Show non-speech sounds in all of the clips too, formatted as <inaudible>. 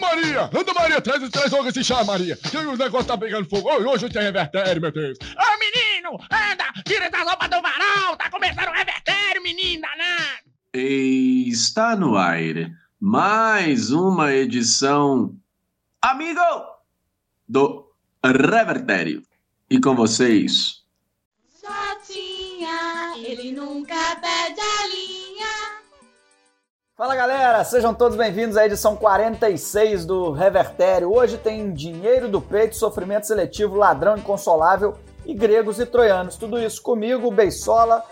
Maria! Anda, Maria, traz, traz logo esse chá, Maria. Que o negócio tá pegando fogo. Hoje tem revertério, meu Deus. Ô, menino, anda, tira essa roupa do varal. Tá começando o revertério, menino danado. Está no ar mais uma edição, amigo, do Revertério. E com vocês, Jotinha, ele nunca perde a. Fala galera, sejam todos bem-vindos à edição 46 do Revertério. Hoje tem dinheiro do peito, sofrimento seletivo, ladrão inconsolável e gregos e troianos. Tudo isso comigo, Beisola,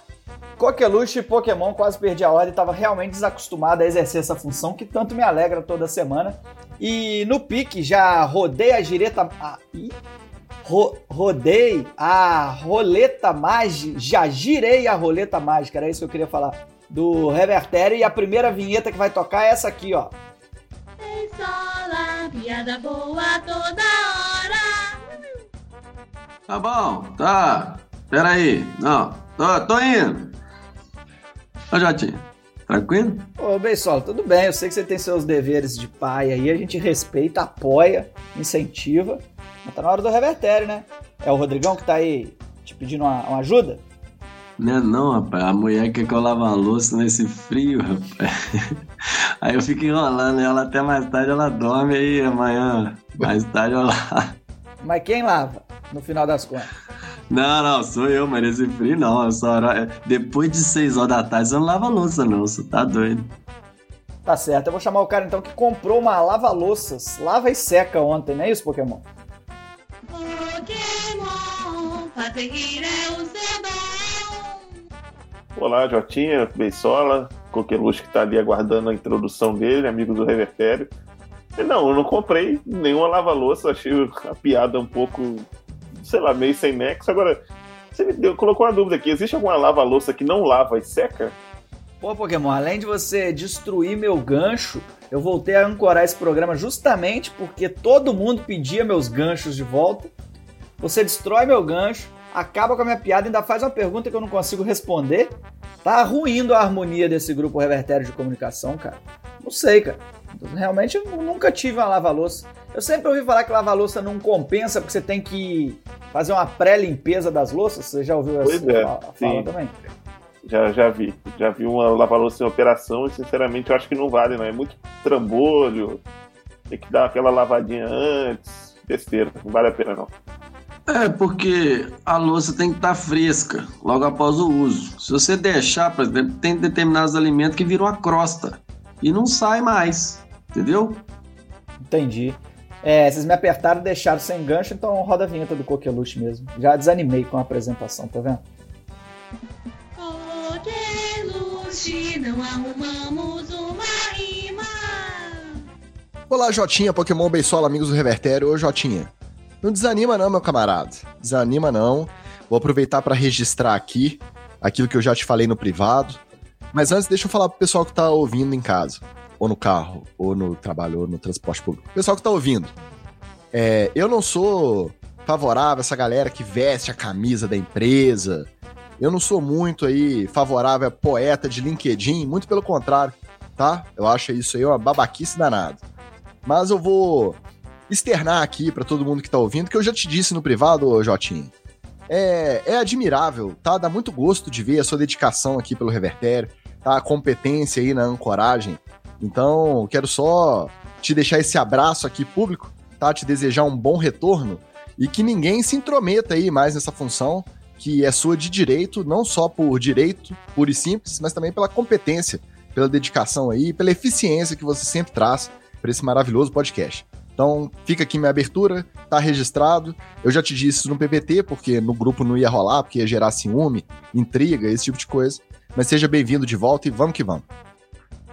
Coqueluche e Pokémon. Quase perdi a ordem, estava realmente desacostumado a exercer essa função que tanto me alegra toda semana. E no pique já rodei a gireta. Ah, ro- rodei a roleta mágica. Já girei a roleta mágica, era isso que eu queria falar. Do Revertério. E a primeira vinheta que vai tocar é essa aqui, ó. Sola, piada boa toda hora. tá bom, tá. Peraí, não, tô, tô indo. Ô, Jotinho, tranquilo? Ô, Beisola, tudo bem. Eu sei que você tem seus deveres de pai aí. A gente respeita, apoia, incentiva. Mas tá na hora do revertério, né? É o Rodrigão que tá aí te pedindo uma, uma ajuda? Não é não, rapaz. A mulher quer que eu lave a louça nesse frio, rapaz. <laughs> Aí eu fico enrolando ela até mais tarde, ela dorme aí amanhã. Mais tarde eu lavo. <laughs> Mas quem lava, no final das contas? Não, não, sou eu, mas nesse frio não. Eu só, depois de 6 horas da tarde você não lava a louça, não. Você tá doido. Tá certo. Eu vou chamar o cara então que comprou uma lava-louças, lava e seca ontem, não é isso, Pokémon? Pokémon, fazer rir é o seu. Olá, Jotinha, Beisola, Coqueluche que tá ali aguardando a introdução dele, amigo do Revertério. Não, eu não comprei nenhuma lava-louça, achei a piada um pouco, sei lá, meio sem nexo. Agora, você me deu, colocou uma dúvida aqui: existe alguma lava-louça que não lava e seca? Pô, Pokémon, além de você destruir meu gancho, eu voltei a ancorar esse programa justamente porque todo mundo pedia meus ganchos de volta. Você destrói meu gancho, acaba com a minha piada e ainda faz uma pergunta que eu não consigo responder. Tá ruindo a harmonia desse grupo revertério de comunicação, cara. Não sei, cara. Realmente eu nunca tive uma lava-louça. Eu sempre ouvi falar que lava-louça não compensa porque você tem que fazer uma pré-limpeza das louças. Você já ouviu essa Pois é, fa- fala sim. também? Já, já vi. Já vi uma lava-louça em operação e, sinceramente, eu acho que não vale, não. É muito trambolho, tem que dar aquela lavadinha antes. Besteira, não vale a pena, não. É, porque a louça tem que estar fresca logo após o uso. Se você deixar, por exemplo, tem determinados alimentos que viram a crosta e não sai mais, entendeu? Entendi. É, vocês me apertaram e deixaram sem gancho, então roda a vinheta do Coqueluche mesmo. Já desanimei com a apresentação, tá vendo? Coqueluche, não arrumamos uma rima. Olá, Jotinha, Pokémon Beisola, amigos do Revertério. Ô, Jotinha, não desanima não, meu camarada. Desanima não. Vou aproveitar para registrar aqui aquilo que eu já te falei no privado. Mas antes, deixa eu falar pro pessoal que tá ouvindo em casa, ou no carro, ou no trabalho, ou no transporte público. Pessoal que tá ouvindo, é, eu não sou favorável a essa galera que veste a camisa da empresa. Eu não sou muito aí favorável a poeta de LinkedIn, muito pelo contrário, tá? Eu acho isso aí uma babaquice danada. Mas eu vou externar aqui pra todo mundo que tá ouvindo, que eu já te disse no privado, ô Jotinha. É, é admirável, tá? Dá muito gosto de ver a sua dedicação aqui pelo Revertério, tá? A competência aí na ancoragem. Então, quero só te deixar esse abraço aqui público, tá? Te desejar um bom retorno e que ninguém se intrometa aí mais nessa função que é sua de direito, não só por direito puro e simples, mas também pela competência, pela dedicação aí, pela eficiência que você sempre traz para esse maravilhoso podcast. Então, fica aqui minha abertura, tá registrado. Eu já te disse isso no PPT, porque no grupo não ia rolar, porque ia gerar ciúme, intriga, esse tipo de coisa. Mas seja bem-vindo de volta e vamos que vamos.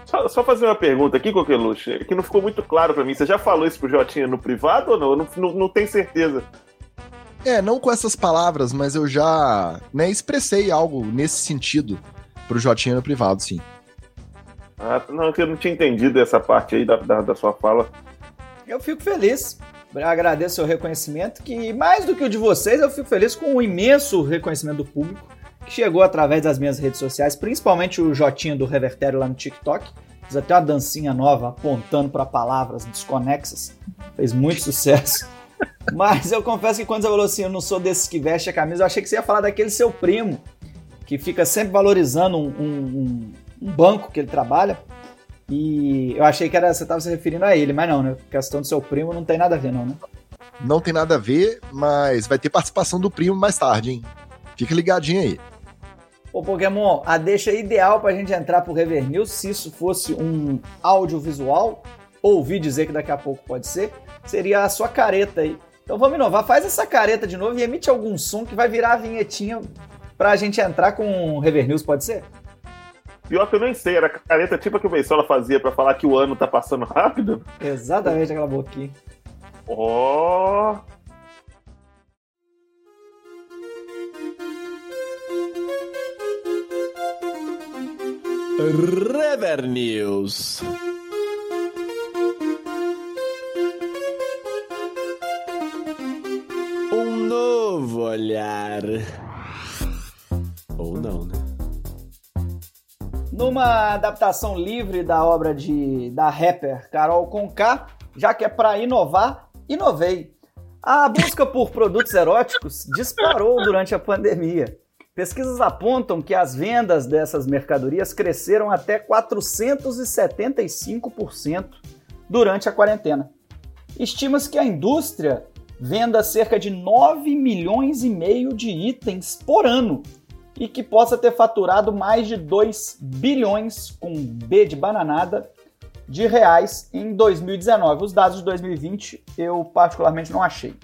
Só, só fazer uma pergunta aqui, Coqueluche, que não ficou muito claro pra mim. Você já falou isso pro Jotinha no privado ou não? Eu não, não, não tenho certeza. É, não com essas palavras, mas eu já né, expressei algo nesse sentido pro Jotinha no privado, sim. Ah, não, que eu não tinha entendido essa parte aí da, da, da sua fala. Eu fico feliz. Agradeço o reconhecimento, que mais do que o de vocês, eu fico feliz com o imenso reconhecimento do público, que chegou através das minhas redes sociais, principalmente o Jotinho do Revertério lá no TikTok, Fiz até uma dancinha nova apontando para palavras desconexas. Fez muito sucesso. <laughs> Mas eu confesso que quando você falou assim, eu não sou desses que veste a camisa, eu achei que você ia falar daquele seu primo, que fica sempre valorizando um, um, um banco que ele trabalha. E eu achei que era, você estava se referindo a ele, mas não, né? A questão do seu primo não tem nada a ver, não, né? Não tem nada a ver, mas vai ter participação do primo mais tarde, hein? Fica ligadinho aí. Ô Pokémon, a deixa ideal pra gente entrar pro Rever News, se isso fosse um audiovisual, ouvi dizer que daqui a pouco pode ser, seria a sua careta aí. Então vamos inovar, faz essa careta de novo e emite algum som que vai virar a vinhetinha pra gente entrar com o Rever News, pode ser? Pior que eu nem sei, era a careta tipo a que o Bensola fazia pra falar que o ano tá passando rápido. Exatamente aquela boquinha. Ó. Rever News. Um novo olhar. Ou não, né? Numa adaptação livre da obra de da rapper Carol Conká, já que é para inovar, inovei. A busca por produtos eróticos disparou durante a pandemia. Pesquisas apontam que as vendas dessas mercadorias cresceram até 475% durante a quarentena. Estima-se que a indústria venda cerca de 9 milhões e meio de itens por ano e que possa ter faturado mais de 2 bilhões com B de bananada de reais em 2019. Os dados de 2020 eu particularmente não achei.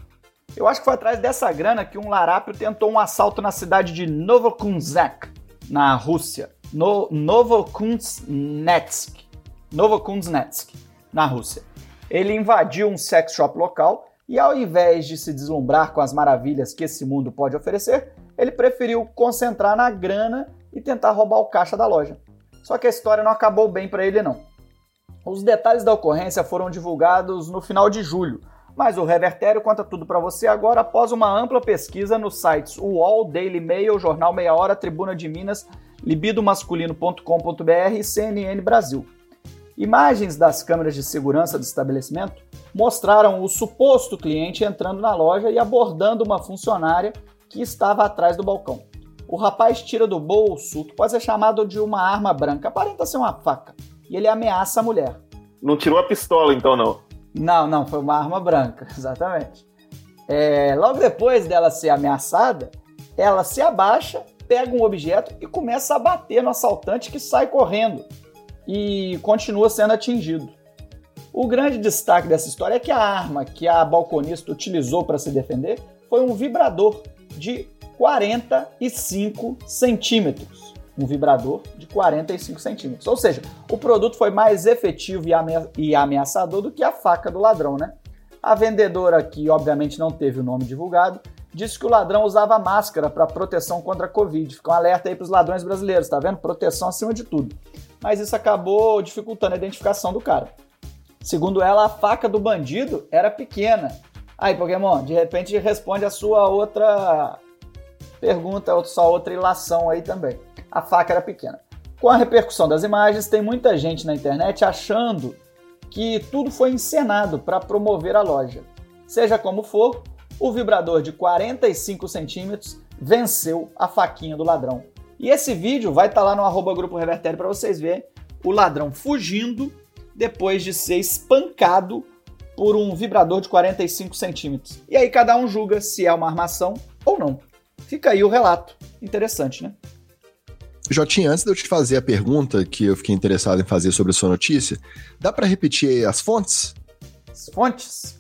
Eu acho que foi atrás dessa grana que um larápio tentou um assalto na cidade de Novokunzak, na Rússia. No, Novokuznetsk. Novokuznetsk, na Rússia. Ele invadiu um sex shop local e, ao invés de se deslumbrar com as maravilhas que esse mundo pode oferecer, ele preferiu concentrar na grana e tentar roubar o caixa da loja. Só que a história não acabou bem para ele, não. Os detalhes da ocorrência foram divulgados no final de julho, mas o Revertério conta tudo para você agora após uma ampla pesquisa nos sites UOL, Daily Mail, Jornal Meia Hora, Tribuna de Minas, libidomasculino.com.br e CNN Brasil. Imagens das câmeras de segurança do estabelecimento mostraram o suposto cliente entrando na loja e abordando uma funcionária que estava atrás do balcão. O rapaz tira do bolso o que pode ser chamado de uma arma branca, aparenta ser uma faca, e ele ameaça a mulher. Não tirou a pistola, então, não. Não, não, foi uma arma branca, <laughs> exatamente. É, logo depois dela ser ameaçada, ela se abaixa, pega um objeto e começa a bater no assaltante que sai correndo e continua sendo atingido. O grande destaque dessa história é que a arma que a balconista utilizou para se defender foi um vibrador de 45 centímetros. Um vibrador de 45 centímetros. Ou seja, o produto foi mais efetivo e ameaçador do que a faca do ladrão, né? A vendedora, que obviamente não teve o nome divulgado, disse que o ladrão usava máscara para proteção contra a Covid. Fica um alerta aí para os ladrões brasileiros, tá vendo? Proteção acima de tudo. Mas isso acabou dificultando a identificação do cara. Segundo ela, a faca do bandido era pequena. Aí, Pokémon, de repente responde a sua outra pergunta, sua outra ilação aí também. A faca era pequena. Com a repercussão das imagens, tem muita gente na internet achando que tudo foi encenado para promover a loja. Seja como for, o vibrador de 45 centímetros venceu a faquinha do ladrão. E esse vídeo vai estar tá lá no arroba Grupo Revertério para vocês verem o ladrão fugindo depois de ser espancado por um vibrador de 45 centímetros. E aí cada um julga se é uma armação ou não. Fica aí o relato. Interessante, né? Jotinha, antes de eu te fazer a pergunta que eu fiquei interessado em fazer sobre a sua notícia, dá para repetir as fontes? As fontes?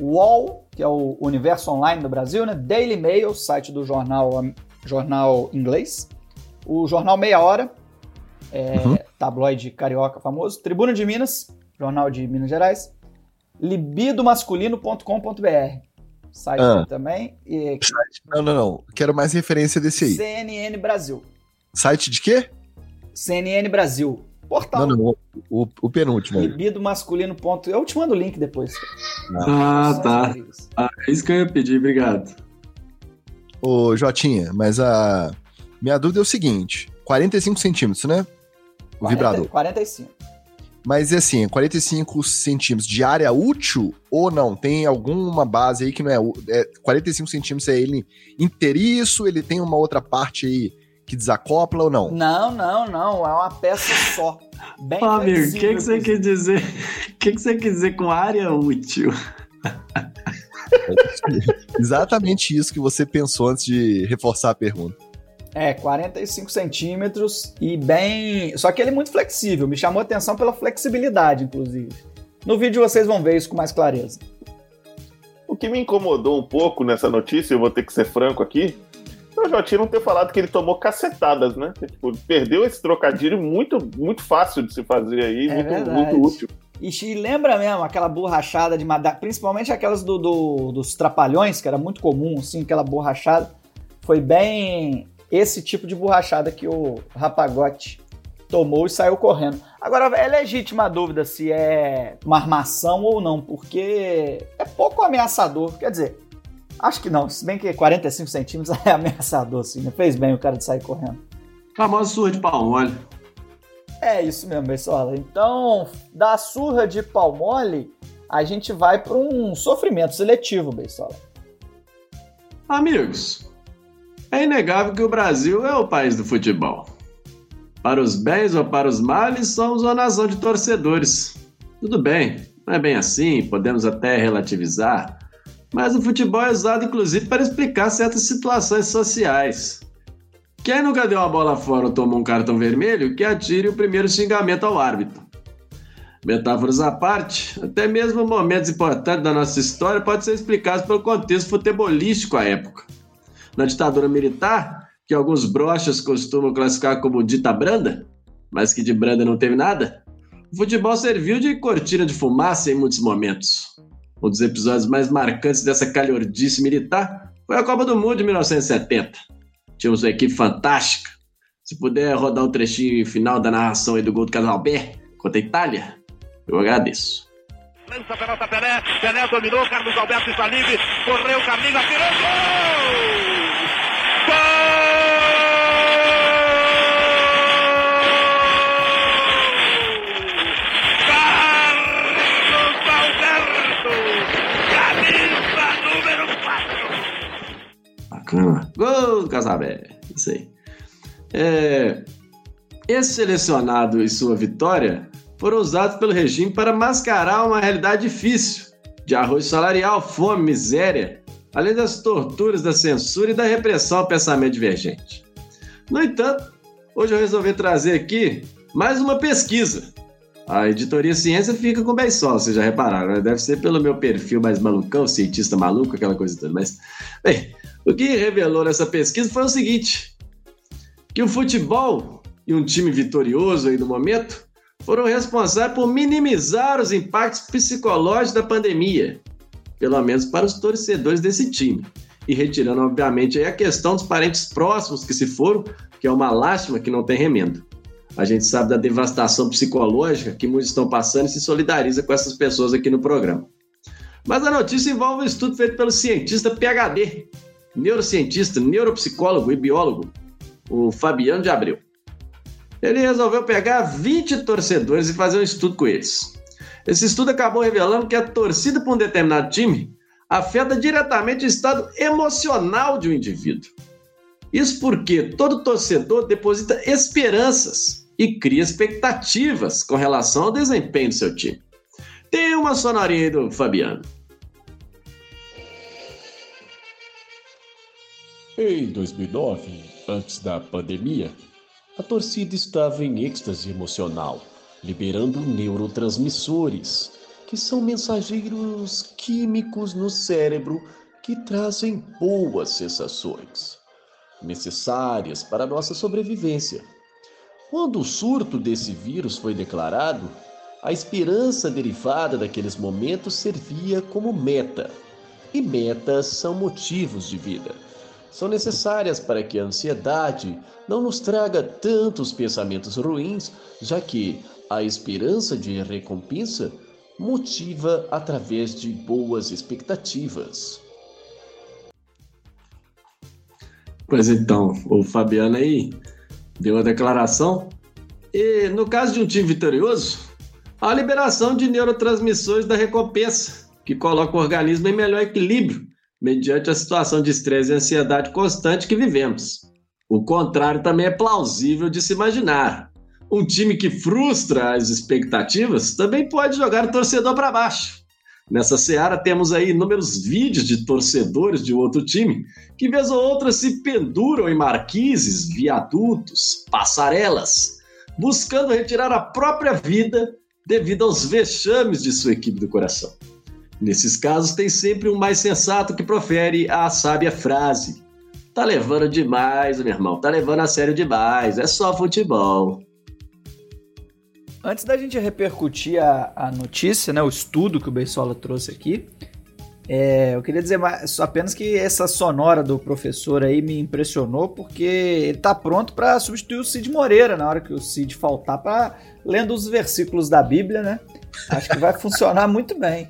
UOL, que é o Universo Online do Brasil, né? Daily Mail, site do jornal, jornal inglês. O Jornal Meia Hora, é, uhum. tabloide carioca famoso. Tribuna de Minas, Jornal de Minas Gerais. libidomasculino.com.br site ah. também. E... Não, não, não. Quero mais referência desse aí. CNN Brasil. Site de quê? CNN Brasil. Portal. Não, não, o, o penúltimo. Libido masculino. Ponto. Eu te mando o link depois. Ah, ah tá. Ah, é isso que eu ia pedir, obrigado. Ô, Jotinha, mas a minha dúvida é o seguinte: 45 centímetros, né? O 40, vibrador. 45. Mas e assim, 45 centímetros de área útil ou não? Tem alguma base aí que não é, é 45 centímetros é ele inteiriço, ele tem uma outra parte aí que desacopla ou não? Não, não, não. É uma peça só. Bem Ô, amigo, o que, que você quer dizer? O que, que você quer dizer com área útil? Exatamente isso que você pensou antes de reforçar a pergunta. É, 45 centímetros e bem. Só que ele é muito flexível. Me chamou a atenção pela flexibilidade, inclusive. No vídeo vocês vão ver isso com mais clareza. O que me incomodou um pouco nessa notícia, eu vou ter que ser franco aqui, é o Jotinho não ter falado que ele tomou cacetadas, né? Tipo, perdeu esse trocadilho muito, muito fácil de se fazer aí, É muito, muito útil. E e lembra mesmo aquela borrachada de madeira, principalmente aquelas do, do- dos trapalhões, que era muito comum, assim, aquela borrachada. Foi bem esse tipo de borrachada que o Rapagote tomou e saiu correndo. Agora, é legítima a dúvida se é uma armação ou não, porque é pouco ameaçador. Quer dizer, acho que não, se bem que 45 centímetros <laughs> é ameaçador, assim, né? Fez bem o cara de sair correndo. Famosa surra de pau mole. É isso mesmo, pessoal. Então, da surra de pau mole, a gente vai para um sofrimento seletivo, pessoal. Amigos, é inegável que o Brasil é o país do futebol. Para os bens ou para os males, somos uma nação de torcedores. Tudo bem, não é bem assim, podemos até relativizar, mas o futebol é usado inclusive para explicar certas situações sociais. Quem nunca deu uma bola fora ou tomou um cartão vermelho, que atire o primeiro xingamento ao árbitro. Metáforas à parte, até mesmo momentos importantes da nossa história podem ser explicados pelo contexto futebolístico à época. Na ditadura militar, que alguns brochas costumam classificar como dita branda, mas que de branda não teve nada, o futebol serviu de cortina de fumaça em muitos momentos. Um dos episódios mais marcantes dessa calhordice militar foi a Copa do Mundo de 1970. Tínhamos uma equipe fantástica. Se puder rodar um trechinho final da narração aí do gol do Casalbé contra a Itália, eu agradeço. Lança pelota Pelé, Pelé dominou, Carlos Alberto está livre, correu, caminho, atirou, gol! Gol! Carlos Alberto, camisa número 4. Bacana. Gol Casabé. Isso aí. É, esse selecionado e sua vitória foram usados pelo regime para mascarar uma realidade difícil de arroz salarial, fome, miséria, além das torturas da censura e da repressão ao pensamento divergente. No entanto, hoje eu resolvi trazer aqui mais uma pesquisa. A editoria Ciência fica com bem só, vocês já repararam, né? Deve ser pelo meu perfil mais malucão, cientista maluco, aquela coisa toda. Mas, bem, o que revelou nessa pesquisa foi o seguinte: que o futebol e um time vitorioso aí no momento foram responsáveis por minimizar os impactos psicológicos da pandemia, pelo menos para os torcedores desse time. E retirando, obviamente, a questão dos parentes próximos que se foram, que é uma lástima que não tem remendo. A gente sabe da devastação psicológica que muitos estão passando e se solidariza com essas pessoas aqui no programa. Mas a notícia envolve um estudo feito pelo cientista PhD, neurocientista, neuropsicólogo e biólogo, o Fabiano de Abreu. Ele resolveu pegar 20 torcedores e fazer um estudo com eles. Esse estudo acabou revelando que a torcida por um determinado time afeta diretamente o estado emocional de um indivíduo. Isso porque todo torcedor deposita esperanças e cria expectativas com relação ao desempenho do seu time. Tem uma sonorinha aí do Fabiano. Em 2009, antes da pandemia, a torcida estava em êxtase emocional, liberando neurotransmissores, que são mensageiros químicos no cérebro que trazem boas sensações, necessárias para nossa sobrevivência. Quando o surto desse vírus foi declarado, a esperança derivada daqueles momentos servia como meta. E metas são motivos de vida são necessárias para que a ansiedade não nos traga tantos pensamentos ruins, já que a esperança de recompensa motiva através de boas expectativas. Pois então, o Fabiano aí deu a declaração. E no caso de um time vitorioso, a liberação de neurotransmissores da recompensa, que coloca o organismo em melhor equilíbrio, mediante a situação de estresse e ansiedade constante que vivemos. O contrário também é plausível de se imaginar. Um time que frustra as expectativas também pode jogar o torcedor para baixo. Nessa seara temos aí inúmeros vídeos de torcedores de outro time que, vez ou outra, se penduram em marquises, viadutos, passarelas, buscando retirar a própria vida devido aos vexames de sua equipe do coração. Nesses casos, tem sempre um mais sensato que profere a sábia frase: Tá levando demais, meu irmão, tá levando a sério demais, é só futebol. Antes da gente repercutir a, a notícia, né, o estudo que o Beisola trouxe aqui, é, eu queria dizer mais, apenas que essa sonora do professor aí me impressionou porque ele tá pronto para substituir o Cid Moreira na hora que o Cid faltar para lendo os versículos da Bíblia, né? Acho que vai <laughs> funcionar muito bem.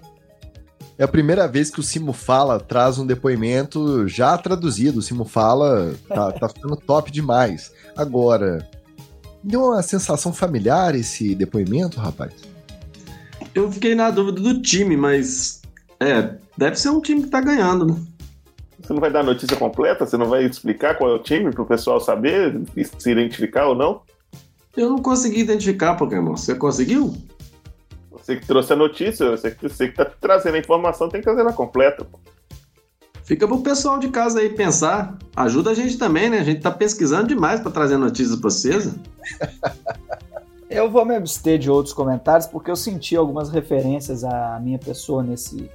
É a primeira vez que o Simo Fala traz um depoimento já traduzido. O Simo Fala tá, tá ficando top demais. Agora, deu uma sensação familiar esse depoimento, rapaz? Eu fiquei na dúvida do time, mas é, deve ser um time que tá ganhando, né? Você não vai dar a notícia completa? Você não vai explicar qual é o time para o pessoal saber se identificar ou não? Eu não consegui identificar, Pokémon. Você conseguiu? Você que trouxe a notícia, você que, você que tá trazendo a informação, tem que trazer ela completa. Fica pro pessoal de casa aí pensar. Ajuda a gente também, né? A gente tá pesquisando demais para trazer notícias pra vocês. <laughs> Eu vou me abster de outros comentários porque eu senti algumas referências à minha pessoa nesse,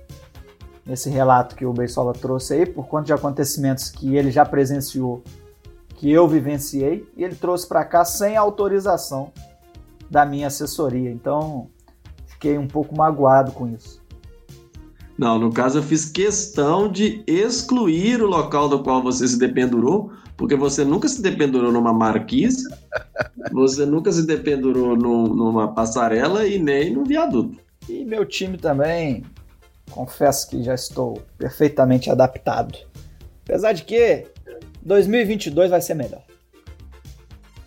nesse relato que o Beisola trouxe aí, por conta de acontecimentos que ele já presenciou, que eu vivenciei, e ele trouxe para cá sem autorização da minha assessoria. Então, fiquei um pouco magoado com isso. Não, no caso eu fiz questão de excluir o local do qual você se dependurou, porque você nunca se dependurou numa marquise, <laughs> você nunca se dependurou num, numa passarela e nem num viaduto. E meu time também, confesso que já estou perfeitamente adaptado. Apesar de que 2022 vai ser melhor.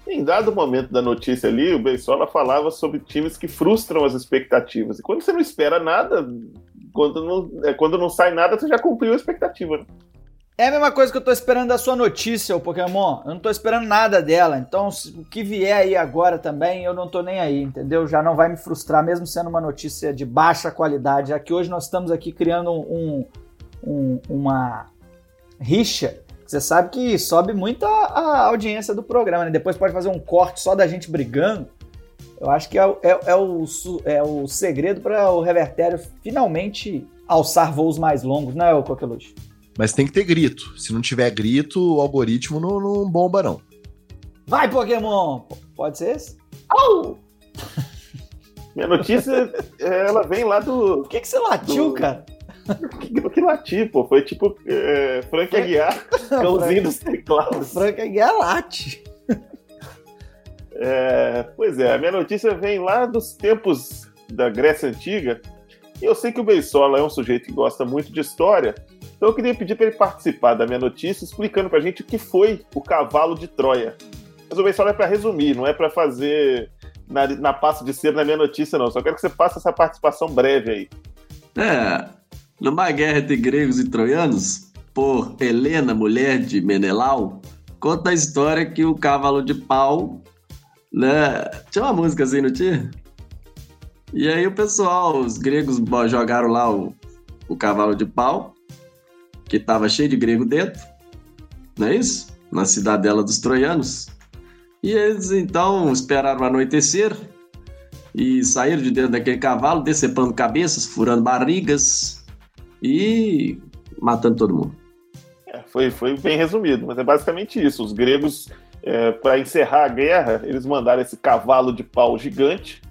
Em dado momento da notícia ali, o Beisola falava sobre times que frustram as expectativas. E quando você não espera nada, quando não, é, quando não sai nada, você já cumpriu a expectativa. Né? É a mesma coisa que eu tô esperando da sua notícia, o Pokémon. Eu não tô esperando nada dela. Então, o que vier aí agora também, eu não tô nem aí, entendeu? Já não vai me frustrar, mesmo sendo uma notícia de baixa qualidade. Já que hoje nós estamos aqui criando um, um, uma rixa. Você sabe que sobe muito a, a audiência do programa, né? Depois pode fazer um corte só da gente brigando. Eu acho que é, é, é o, é o segredo para o Revertério finalmente alçar voos mais longos, não é, Coqueluche? Mas tem que ter grito. Se não tiver grito, o algoritmo não, não bomba, não. Vai, Pokémon! Pode ser esse? Au! <laughs> Minha notícia, ela vem lá do. O que, que você latiu, do... cara? O que lati, pô? Foi tipo é, Frank, Frank Aguiar, <laughs> cãozinho dos teclados. Frank Aguiar late. É, pois é, a minha notícia vem lá dos tempos da Grécia Antiga. E eu sei que o Beisola é um sujeito que gosta muito de história, então eu queria pedir para ele participar da minha notícia explicando para a gente o que foi o cavalo de Troia. Mas o Beisola é para resumir, não é para fazer na, na passo de ser na minha notícia, não. Só quero que você faça essa participação breve aí. É, numa guerra entre gregos e troianos, por Helena, mulher de Menelau, conta a história que o cavalo de pau né? Tinha uma música assim, não tinha? E aí o pessoal, os gregos jogaram lá o, o cavalo de pau, que tava cheio de grego dentro, não é isso? Na cidadela dos troianos. E eles então esperaram anoitecer e saíram de dentro daquele cavalo, decepando cabeças, furando barrigas e matando todo mundo. É, foi, foi bem resumido, mas é basicamente isso. Os gregos é, para encerrar a guerra, eles mandaram esse cavalo de pau gigante,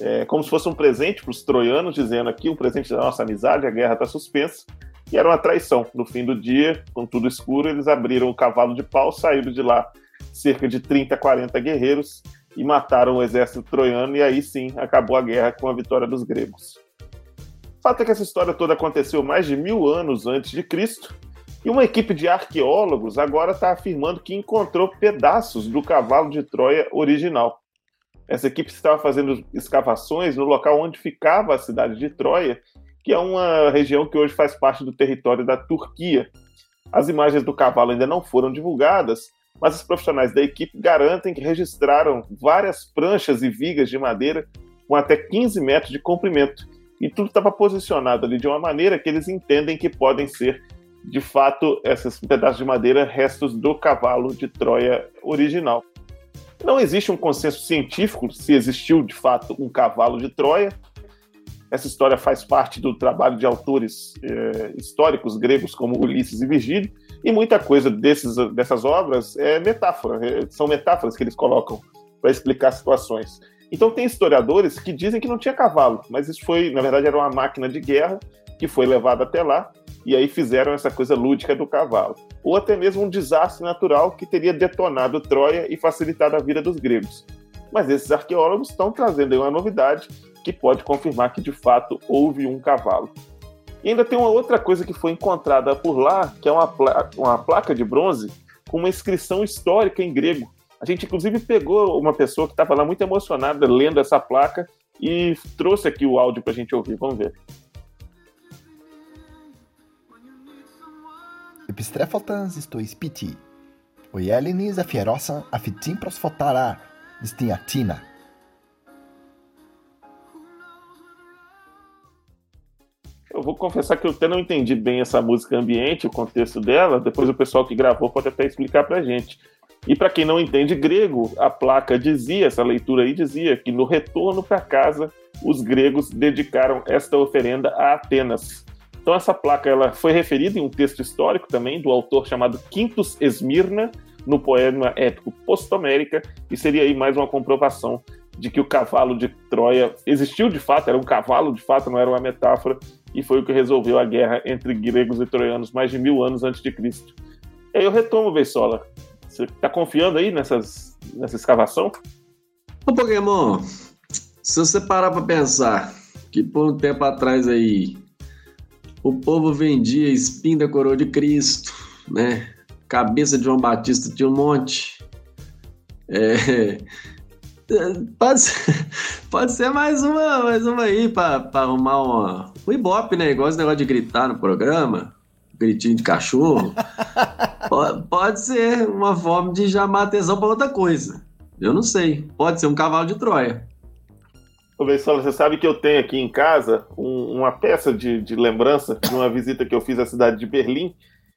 é, como se fosse um presente para os troianos, dizendo aqui um presente da nossa amizade, a guerra está suspensa. E era uma traição. No fim do dia, com tudo escuro, eles abriram o cavalo de pau, saíram de lá cerca de 30, 40 guerreiros e mataram o exército troiano, e aí sim acabou a guerra com a vitória dos gregos. Fato é que essa história toda aconteceu mais de mil anos antes de Cristo, e uma equipe de arqueólogos agora está afirmando que encontrou pedaços do cavalo de Troia original. Essa equipe estava fazendo escavações no local onde ficava a cidade de Troia, que é uma região que hoje faz parte do território da Turquia. As imagens do cavalo ainda não foram divulgadas, mas os profissionais da equipe garantem que registraram várias pranchas e vigas de madeira com até 15 metros de comprimento. E tudo estava posicionado ali de uma maneira que eles entendem que podem ser, de fato, esses pedaços de madeira restos do cavalo de Troia original. Não existe um consenso científico se existiu de fato um cavalo de Troia. Essa história faz parte do trabalho de autores eh, históricos gregos como Ulisses e Virgílio, e muita coisa desses, dessas obras é metáfora, é, são metáforas que eles colocam para explicar situações. Então tem historiadores que dizem que não tinha cavalo, mas isso foi, na verdade, era uma máquina de guerra que foi levada até lá e aí fizeram essa coisa lúdica do cavalo. Ou até mesmo um desastre natural que teria detonado Troia e facilitado a vida dos gregos. Mas esses arqueólogos estão trazendo uma novidade que pode confirmar que de fato houve um cavalo. E ainda tem uma outra coisa que foi encontrada por lá, que é uma, pla uma placa de bronze com uma inscrição histórica em grego. A gente, inclusive, pegou uma pessoa que estava lá muito emocionada lendo essa placa e trouxe aqui o áudio para a gente ouvir. Vamos ver. Επιστρέφοντας στο σπίτι, ο Έλληνες αφιερώσαν αυτή προσφωτάρα στην Αθήνα. Eu vou confessar que eu até não entendi bem essa música ambiente, o contexto dela. Depois o pessoal que gravou pode até explicar pra gente. E para quem não entende grego, a placa dizia, essa leitura aí dizia que no retorno para casa, os gregos dedicaram esta oferenda a Atenas. Então essa placa ela foi referida em um texto histórico também do autor chamado Quintus Esmirna, no poema épico Postomérica, e seria aí mais uma comprovação de que o cavalo de Troia existiu de fato, era um cavalo de fato, não era uma metáfora, e foi o que resolveu a guerra entre gregos e troianos mais de mil anos antes de Cristo. E aí eu retomo, Beisola. Você tá confiando aí nessas, nessa escavação? Ô Pokémon, se você parar pra pensar que por um tempo atrás aí o povo vendia espinho da coroa de Cristo, né? Cabeça de João Batista tinha um monte. É, <laughs> pode, ser, pode ser mais uma, mais uma aí para arrumar uma, um ibope, né? Igual esse negócio de gritar no programa, gritinho de cachorro. <laughs> pode, ser uma forma de chamar atenção para outra coisa. Eu não sei. Pode ser um cavalo de Troia. Ô, Beisola, você sabe que eu tenho aqui em casa um, uma peça de, de lembrança de uma visita que eu fiz à cidade de Berlim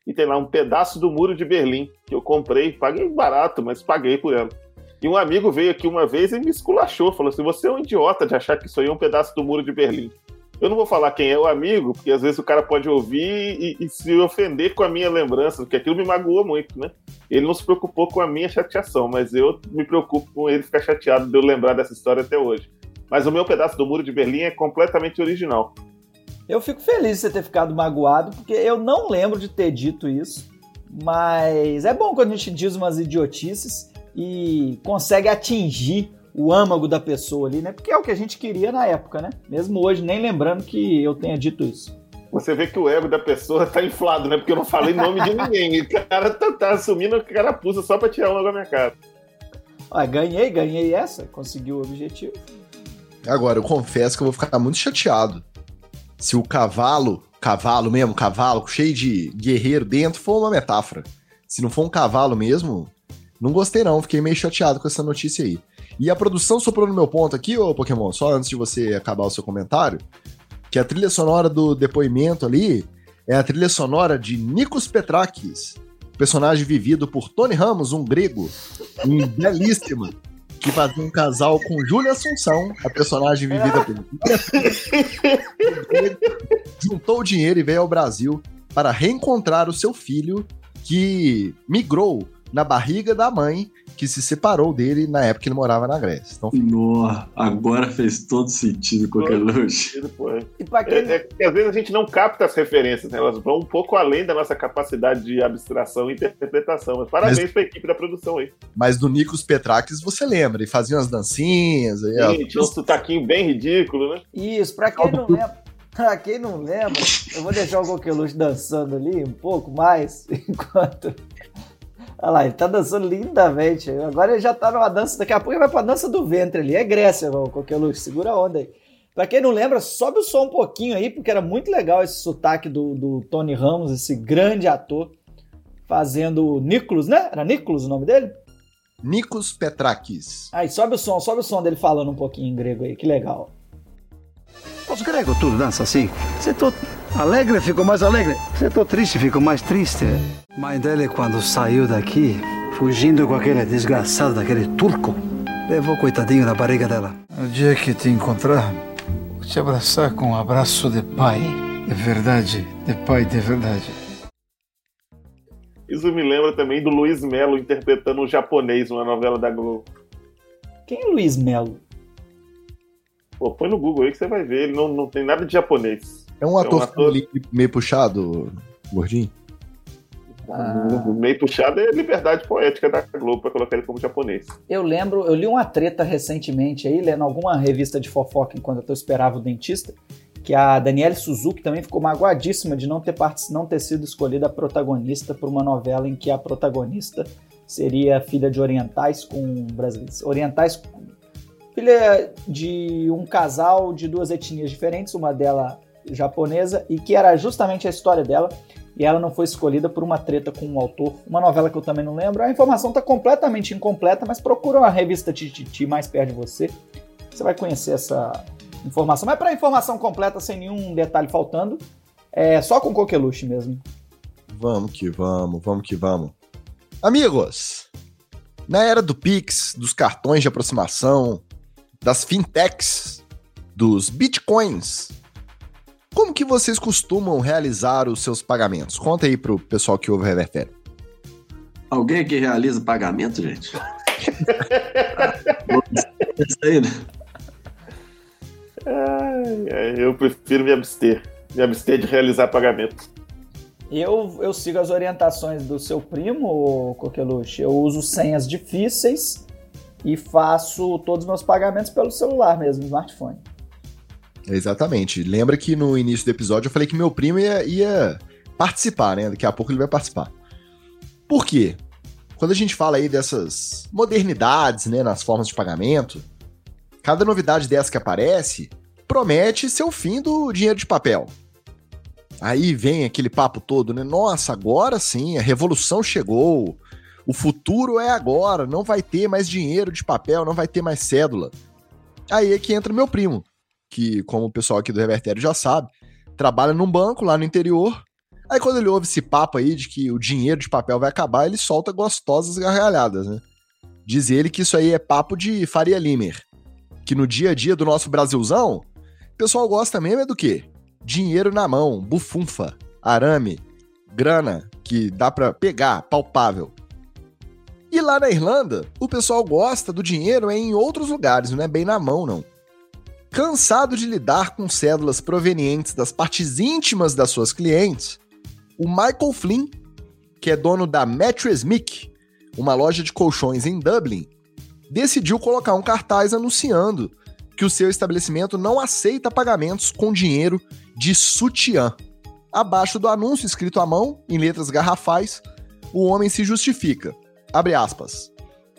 e tem lá um pedaço do muro de Berlim que eu comprei, paguei barato, mas paguei por ela. E um amigo veio aqui uma vez e me esculachou, falou assim: você é um idiota de achar que isso aí é um pedaço do muro de Berlim. Eu não vou falar quem é o amigo, porque às vezes o cara pode ouvir e, e, se ofender com a minha lembrança, porque aquilo me magoou muito, né? Ele não se preocupou com a minha chateação, mas eu me preocupo com ele ficar chateado de eu lembrar dessa história até hoje. Mas o meu pedaço do muro de Berlim é completamente original. Eu fico feliz de você ter ficado magoado, porque eu não lembro de ter dito isso. Mas é bom quando a gente diz umas idiotices e consegue atingir o âmago da pessoa ali, né? Porque é o que a gente queria na época, né? Mesmo hoje, nem lembrando que eu tenha dito isso. Você vê que o ego da pessoa tá inflado, né? Porque eu não falei nome de ninguém. O cara tá, tá assumindo a carapuça só pra tirar uma da minha cara. Ah, ganhei, ganhei essa. Conseguiu o objetivo. Agora, eu confesso que eu vou ficar muito chateado se o cavalo, cavalo mesmo, cavalo, cheio de guerreiro dentro, for uma metáfora. Se não for um cavalo mesmo, não gostei não, fiquei meio chateado com essa notícia aí. E a produção soprou no meu ponto aqui, ô Pokémon, só antes de você acabar o seu comentário, que a trilha sonora do depoimento ali é a trilha sonora de Nikos Petrakis, personagem vivido por Tony Ramos, um grego, um <laughs> belíssima, que fazia um casal com Júlia Assunção, a personagem vivida por <laughs> juntou o dinheiro e veio ao Brasil para reencontrar o seu filho que migrou na barriga da mãe que se separou dele na época que ele morava na Grécia. Então, Nossa, agora fez todo sentido qualquer luxo. E. É, é que às vezes a gente não capta as referências, né? elas vão um pouco além da nossa capacidade de abstração e interpretação. Mas parabéns Mas- pra equipe da produção aí. mas do Nikos Petrakis você lembra, ele fazia umas dancinhas. aí. Sim, tinha um sotaquinho bem ridículo, né? Isso, pra quem não lembra. Pra quem não lembra, eu vou deixar o Coqueluche dançando ali um pouco mais, <laughs> enquanto Olha lá, ele tá dançando lindamente. Agora ele já tá numa dança. Daqui a pouco ele vai pra dança do ventre ali. É Grécia, ô, Coqueluche. Segura a onda aí. Pra quem não lembra, sobe o som um pouquinho aí, porque era muito legal esse sotaque do, do Tony Ramos, esse grande ator, fazendo Nicolas, né? Era Nicolas o nome dele? Nikos Petrakis. Aí, sobe o som, sobe o som dele falando um pouquinho em grego aí, que legal. Os gregos tudo dançam assim. Se tô alegre, fico mais alegre. Se tô triste, fico mais triste. Mãe dele, quando saiu daqui, fugindo com aquele desgraçado daquele turco, levou coitadinho na barriga dela. No dia que te encontrar, vou te abraçar com um abraço de pai. De verdade, de pai de verdade. Isso me lembra também do Luiz Melo interpretando um japonês numa novela da Globo. Quem é Luiz Melo? Pô, põe no Google aí que você vai ver. Ele não, não tem nada de japonês. É um ator, meio puxado, gordinho? Meio puxado é liberdade poética da Globo pra colocar ele como japonês. Eu lembro, eu li uma treta recentemente aí, lendo alguma revista de fofoca enquanto eu esperava o dentista, que a Danielle Suzuki também ficou magoadíssima de não ter, part... não ter sido escolhida protagonista por uma novela em que a protagonista seria filha de orientais com brasileiros. Orientais, filha de um casal de duas etnias diferentes, uma dela japonesa, e que era justamente a história dela, e ela não foi escolhida por uma treta com um autor, uma novela que eu também não lembro. A informação está completamente incompleta, mas procura uma revista Tititi mais perto de você. Você vai conhecer essa informação. Mas para informação completa, sem nenhum detalhe faltando, é só com coqueluche mesmo. Vamos que vamos, vamos que vamos. Amigos, na era do Pix, dos cartões de aproximação, das fintechs, dos bitcoins, como que vocês costumam realizar os seus pagamentos? Conta aí pro pessoal que ouve o Revertério. Alguém aqui realiza pagamento, gente? Isso aí, né? Eu prefiro me abster. Me abster de realizar pagamento. Eu, eu sigo as orientações do seu primo, Coqueluche. Eu uso senhas difíceis e faço todos os meus pagamentos pelo celular mesmo, smartphone. Exatamente. Lembra que no início do episódio eu falei que meu primo ia, ia participar, né? Daqui a pouco ele vai participar. Por quê? Quando a gente fala aí dessas modernidades, né, nas formas de pagamento, cada novidade dessa que aparece promete ser o fim do dinheiro de papel. Aí vem aquele papo todo, né? Nossa, agora sim, a revolução chegou. O futuro é agora, não vai ter mais dinheiro de papel, não vai ter mais cédula. Aí é que entra meu primo, que, como o pessoal aqui do Revertério já sabe, trabalha num banco lá no interior. Aí quando ele ouve esse papo aí de que o dinheiro de papel vai acabar, ele solta gostosas gargalhadas, né? Diz ele que isso aí é papo de Faria Limer. Que no dia a dia do nosso Brasilzão, o pessoal gosta mesmo é do quê? Dinheiro na mão, bufunfa, arame, grana que dá pra pegar, palpável. E lá na Irlanda, o pessoal gosta do dinheiro em outros lugares, não é bem na mão, não. Cansado de lidar com cédulas provenientes das partes íntimas das suas clientes, o Michael Flynn, que é dono da Mattress Mick, uma loja de colchões em Dublin, decidiu colocar um cartaz anunciando que o seu estabelecimento não aceita pagamentos com dinheiro de sutiã. Abaixo do anúncio escrito à mão, em letras garrafais, o homem se justifica. Abre aspas.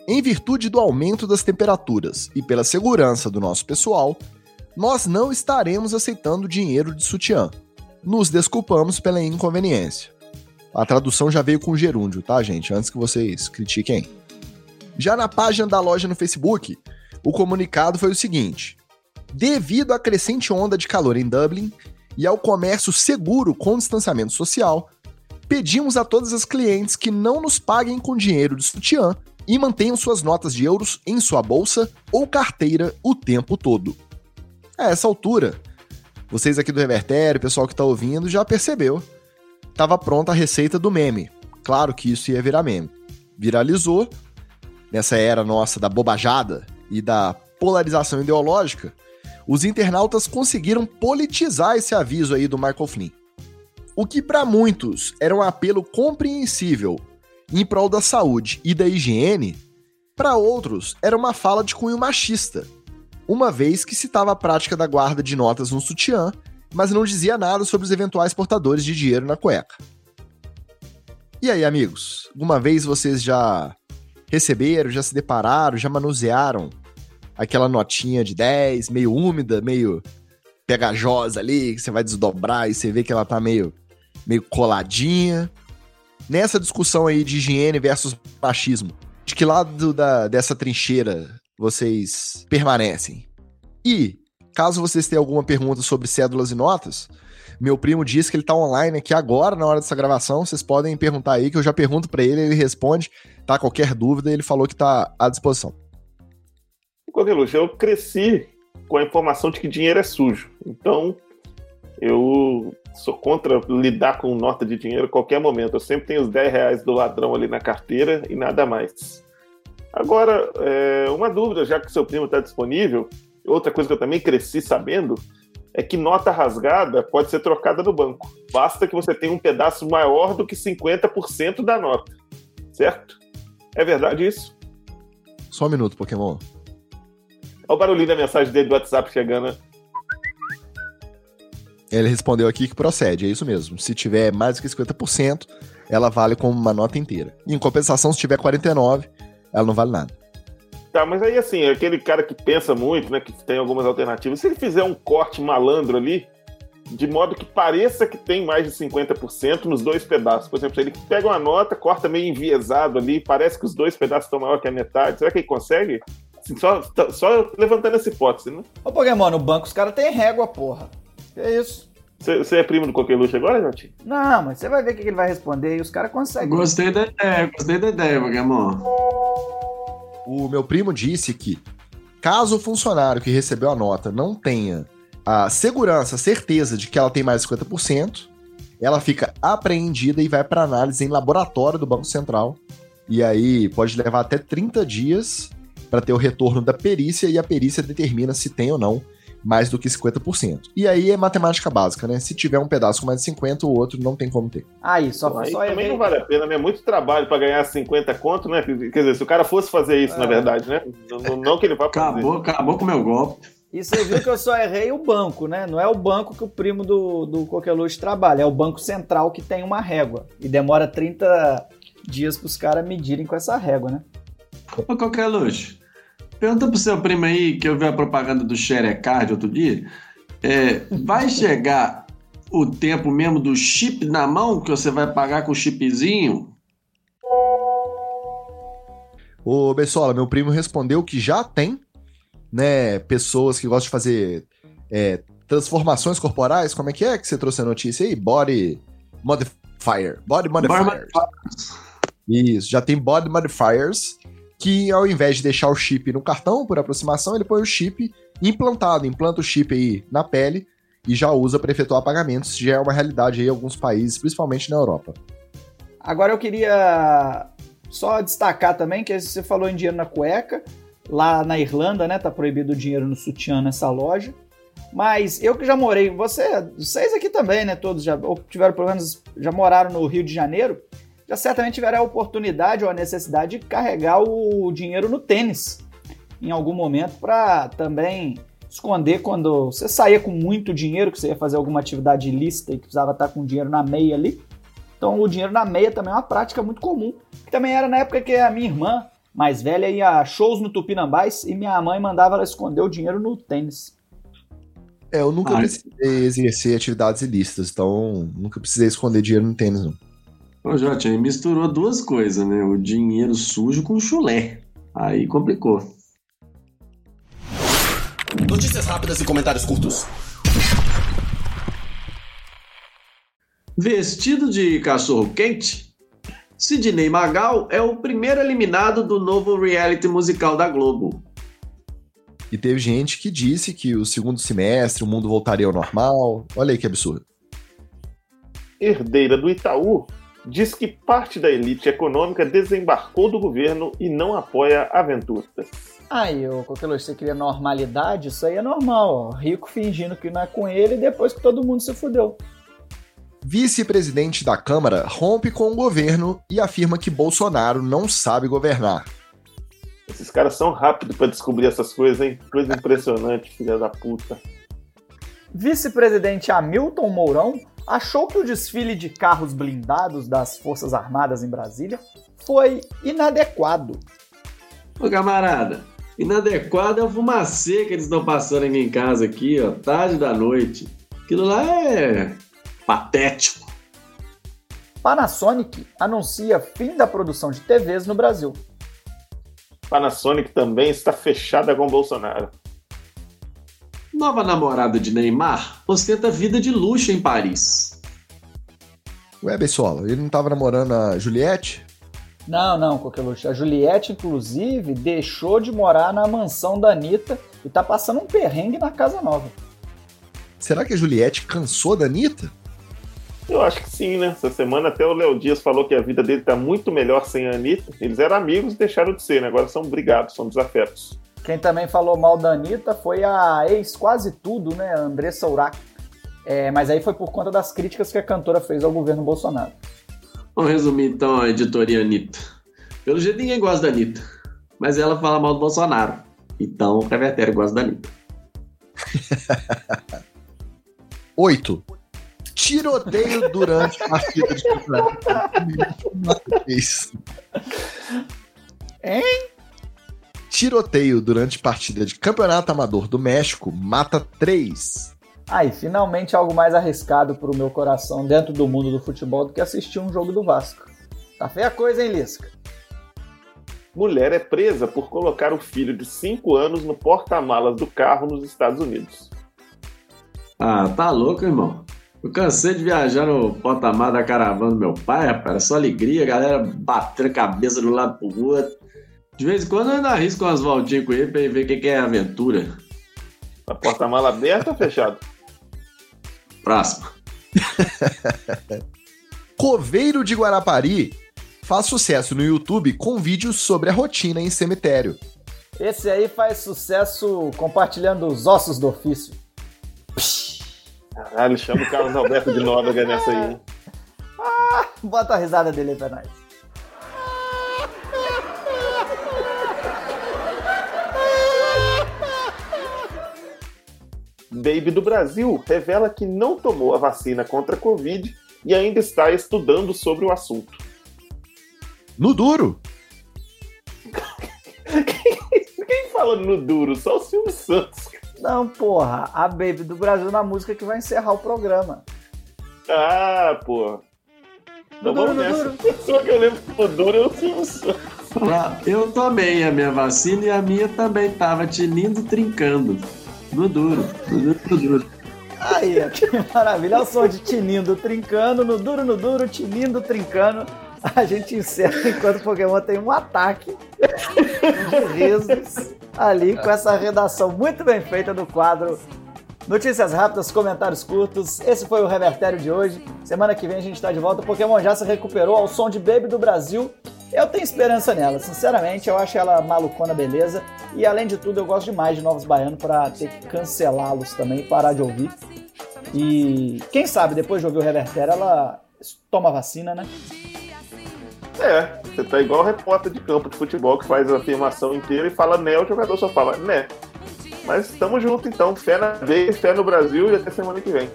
Em virtude do aumento das temperaturas e pela segurança do nosso pessoal, nós não estaremos aceitando dinheiro de sutiã. Nos desculpamos pela inconveniência. A tradução já veio com gerúndio, tá, gente? Antes que vocês critiquem. Já na página da loja no Facebook, o comunicado foi o seguinte: devido à crescente onda de calor em Dublin e ao comércio seguro com distanciamento social, pedimos a todas as clientes que não nos paguem com dinheiro de sutiã e mantenham suas notas de euros em sua bolsa ou carteira o tempo todo. A essa altura, vocês aqui do Revertério, pessoal que está ouvindo, já percebeu. Tava pronta a receita do meme. Claro que isso ia virar meme. Viralizou. Nessa era nossa da bobajada e da polarização ideológica, os internautas conseguiram politizar esse aviso aí do Michael Flynn. O que para muitos era um apelo compreensível em prol da saúde e da higiene, para outros era uma fala de cunho machista, uma vez que citava a prática da guarda de notas no sutiã, mas não dizia nada sobre os eventuais portadores de dinheiro na cueca. E aí, amigos? Alguma vez vocês já receberam, já se depararam, já manusearam aquela notinha de 10, meio úmida, meio pegajosa ali, que você vai desdobrar e você vê que ela tá meio, meio coladinha. Nessa discussão aí de higiene versus machismo, de que lado da, dessa trincheira vocês permanecem? E, caso vocês tenham alguma pergunta sobre cédulas e notas, meu primo disse que ele tá online aqui agora, na hora dessa gravação. Vocês podem perguntar aí, que eu já pergunto para ele, ele responde. Tá? Qualquer dúvida, ele falou que tá à disposição. Coqueluche, eu cresci com a informação de que dinheiro é sujo. Então, eu sou contra lidar com nota de dinheiro a qualquer momento. Eu sempre tenho os 10 reais do ladrão ali na carteira e nada mais. Agora, é, uma dúvida, já que seu primo está disponível, outra coisa que eu também cresci sabendo é que nota rasgada pode ser trocada no banco. Basta que você tenha um pedaço maior do que 50% da nota. Certo? É verdade isso? Só um minuto, Pokémon. Olha o barulhinho da mensagem dele do WhatsApp chegando. né? Ele respondeu aqui que procede, é isso mesmo. Se tiver mais do que 50%, ela vale como uma nota inteira. Em compensação, se tiver 49%, ela não vale nada. Tá, mas aí assim, aquele cara que pensa muito, né, que tem algumas alternativas, se ele fizer um corte malandro ali, de modo que pareça que tem mais de 50% nos dois pedaços. Por exemplo, se ele pega uma nota, corta meio enviesado ali, parece que os dois pedaços estão maior que a metade. Será que ele consegue? Assim, só, só levantando essa hipótese, né? Ô, Pokémon, no banco os caras têm régua, porra. Que isso? Você, é primo do Coqueluche agora, Jotinho? Não, mas você vai ver o que ele vai responder e os caras conseguem. Gostei da ideia, gostei da ideia, Pokémon. O meu primo disse que, caso o funcionário que recebeu a nota não tenha a segurança, a certeza de que ela tem mais de 50%, ela fica apreendida e vai para análise em laboratório do Banco Central. E aí pode levar até 30 dias para ter o retorno da perícia e a perícia determina se tem ou não mais do que 50%. E aí é matemática básica, né? Se tiver um pedaço com mais de 50, o outro não tem como ter. Aí, só, Aí só também errei. não vale a pena, né? É muito trabalho para ganhar 50 conto, né? Quer dizer, se o cara fosse fazer isso, na verdade, né? Não, não que ele vá fazer. Acabou, acabou com o meu golpe. E você viu que eu só errei o banco, né? Não é o banco que o primo do, do Coqueluche trabalha, é o Banco Central que tem uma régua. E demora 30 dias pros caras medirem com essa régua, né? Ô, qualquer luxo. Pergunta pro seu primo aí, que eu vi a propaganda do Xerecard outro dia. É, vai chegar o tempo mesmo do chip na mão, que você vai pagar com o chipzinho? Ô, Bessola, meu primo respondeu que já tem, né, pessoas que gostam de fazer é, transformações corporais. Como é que é que você trouxe a notícia aí? Body modifier. Body modifiers. Isso, já tem body modifiers que ao invés de deixar o chip no cartão por aproximação, ele põe o chip implantado, implanta o chip aí na pele e já usa para efetuar pagamentos, já é uma realidade aí em alguns países, principalmente na Europa. Agora eu queria só destacar também que você falou em dinheiro na cueca. Lá na Irlanda, né, tá proibido o dinheiro no sutiã nessa loja. Mas eu que já morei, você, vocês aqui também, né, todos já ou tiveram pelo menos já moraram no Rio de Janeiro, já certamente tiveram a oportunidade ou a necessidade de carregar o dinheiro no tênis em algum momento para também esconder quando você saía com muito dinheiro, que você ia fazer alguma atividade ilícita e que precisava estar com dinheiro na meia ali. Então o dinheiro na meia também é uma prática muito comum. Que também era na época que a minha irmã mais velha ia a shows no Tupinambás e minha mãe mandava ela esconder o dinheiro no tênis. É, eu nunca Ah, precisei exercer atividades ilícitas, então nunca precisei esconder dinheiro no tênis, não. Ô, Jote, aí misturou duas coisas, né? O dinheiro sujo com chulé. Aí complicou. Notícias rápidas e comentários curtos. Vestido de cachorro quente, Sidney Magal é o primeiro eliminado do novo reality musical da Globo. E teve gente que disse que o segundo semestre o mundo voltaria ao normal. Olha aí que absurdo. Herdeira do Itaú diz que parte da elite econômica desembarcou do governo e não apoia aventuras. Aí, ô Coqueluche, você queria normalidade? Isso aí é normal, ó. Rico fingindo que não é com ele depois que todo mundo se fudeu. Vice-presidente da Câmara rompe com o governo e afirma que Bolsonaro não sabe governar. Esses caras são rápidos pra descobrir essas coisas, hein? Coisa impressionante, filha da puta. Vice-presidente Hamilton Mourão achou que o desfile de carros blindados das Forças Armadas em Brasília foi inadequado. Ô camarada, inadequado é o fumacê que eles estão passando aqui em casa aqui, ó, tarde da noite. Aquilo lá é patético. Panasonic anuncia fim da produção de TVs no Brasil. Panasonic também está fechada com Bolsonaro. Nova namorada de Neymar ostenta vida de luxo em Paris. Ué, Bessola, ele não tava namorando a Juliette? Não, não, Coqueluche. A Juliette, inclusive, deixou de morar na mansão da Anitta e tá passando um perrengue na casa nova. Será que a Juliette cansou da Anitta? Eu acho que sim, né? Essa semana até o Léo Dias falou que a vida dele tá muito melhor sem a Anitta. Eles eram amigos e deixaram de ser, né? Agora são brigados, são desafetos. Quem também falou mal da Anitta foi a ex quase tudo, né? A Andressa Urach. É, mas aí foi por conta das críticas que a cantora fez ao governo Bolsonaro. Vamos resumir então a editoria Anitta. Pelo jeito ninguém gosta da Anitta, mas ela fala mal do Bolsonaro. Então o Revertério gosta da Anitta. <laughs> 8. Tiroteio durante partida de <laughs> campeonato. Isso. Hein? Tiroteio durante partida de campeonato amador do México mata 3. Aí, finalmente algo mais arriscado pro meu coração dentro do mundo do futebol do que assistir um jogo do Vasco. Tá feia a coisa, hein, Lisca? Mulher é presa por colocar o filho de 5 anos no porta-malas do carro nos Estados Unidos. Ah, tá louco, irmão? Eu cansei de viajar no porta-malas da caravana do meu pai, rapaz. Era só alegria, a galera batendo a cabeça de um lado pro outro. De vez em quando eu ainda arrisco umas voltinhas com ele pra ele ver o que que é aventura. A porta-mala aberta ou fechado? Próximo. <laughs> Coveiro de Guarapari faz sucesso no YouTube com vídeos sobre a rotina em cemitério. Esse aí faz sucesso compartilhando os ossos do ofício. Caralho, chama o Carlos Alberto de Nóbrega nessa aí. <laughs> Ah, bota a risada dele aí pra nós. Baby do Brasil revela que não tomou a vacina contra a Covid e ainda está estudando sobre o assunto. No duro. <laughs> Quem fala no duro? Só o Silvio Santos. Não, porra, a Baby do Brasil na música que vai encerrar o programa. Ah, porra. Então No duro, vamos nessa. duro. <laughs> Só que eu lembro que o duro é o Silvio Santos. Ah, Eu tomei a minha vacina e a minha também tava tinindo trincando. Duro, duro, no duro. Aí, que maravilha. É o som de tinindo, trincando, no duro, no duro, tinindo, trincando. A gente encerra enquanto o Pokémon tem um ataque de risos ali com essa redação muito bem feita do quadro Notícias rápidas, comentários curtos. Esse foi o Revertério de hoje. Semana que vem a gente está de volta. O Pokémon já se recuperou ao som de Baby do Brasil. Eu tenho esperança nela, sinceramente. Eu acho ela malucona, beleza. E além de tudo, eu gosto demais de Novos Baianos para ter que cancelá-los também, parar de ouvir. E quem sabe depois de ouvir o Revertério, ela toma vacina, né? É, você tá igual o repórter de campo de futebol que faz a afirmação inteira e fala né, o jogador só fala né. Mas estamos junto então, fé na vez, fé no Brasil e até semana que vem.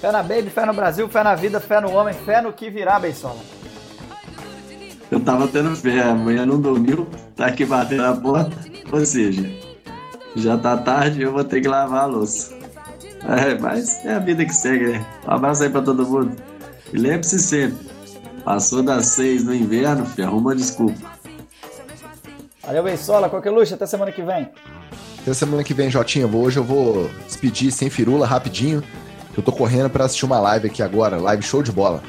Fé na Baby, fé no Brasil, fé na vida, fé no homem, fé no que virá, Beisola. Eu tava tendo fé, a mulher não dormiu, tá aqui batendo na porta. Ou seja, já tá tarde e eu vou ter que lavar a louça. É, mas é a vida que segue, né? Um abraço aí pra todo mundo. E lembre-se sempre, passou das seis no inverno, filho, arruma uma desculpa. Valeu, Beisola, qualquer luxo, até semana que vem. Até semana que vem, Jotinha. Hoje eu vou despedir sem firula rapidinho. Eu tô correndo pra assistir uma live aqui agora, live show de bola.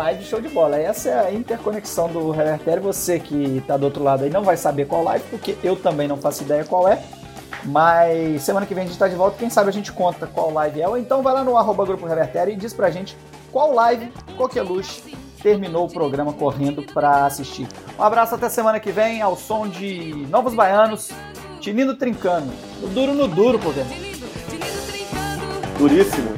É, live show de bola. Essa é a interconexão do Revertério. Você que tá do outro lado aí não vai saber qual live, porque eu também não faço ideia qual é. Mas semana que vem a gente tá de volta. Quem sabe a gente conta qual live é. Ou então vai lá no arroba Grupo Revertério e diz pra gente qual live, Coqueluche, terminou o programa correndo pra assistir. Um abraço até semana que vem, ao som de Novos Baianos, Tinindo Trincano. No duro no duro, Pokémon. Duríssimo.